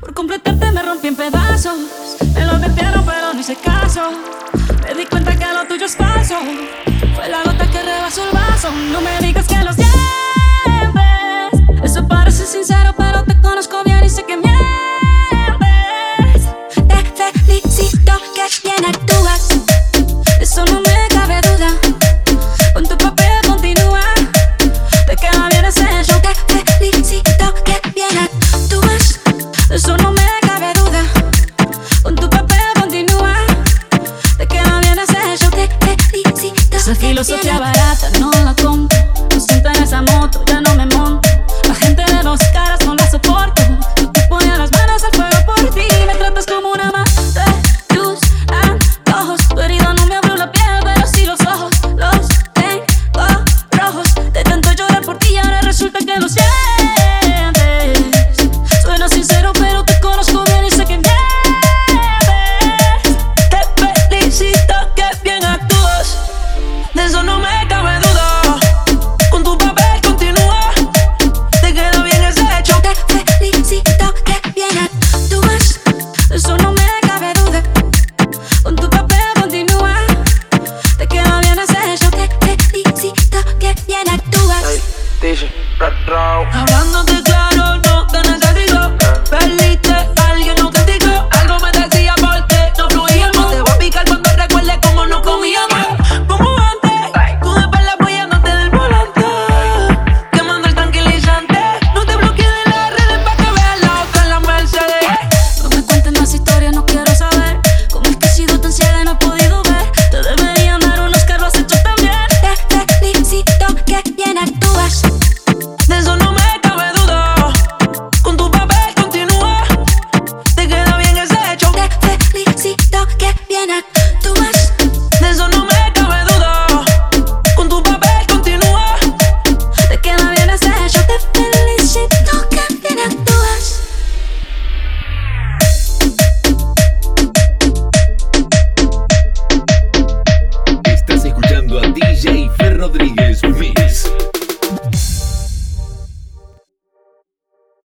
Por completarte me rompí en pedazos. Me lo metieron, pero no hice caso. Me di cuenta que lo tuyo es falso. Esa filosofía barata no la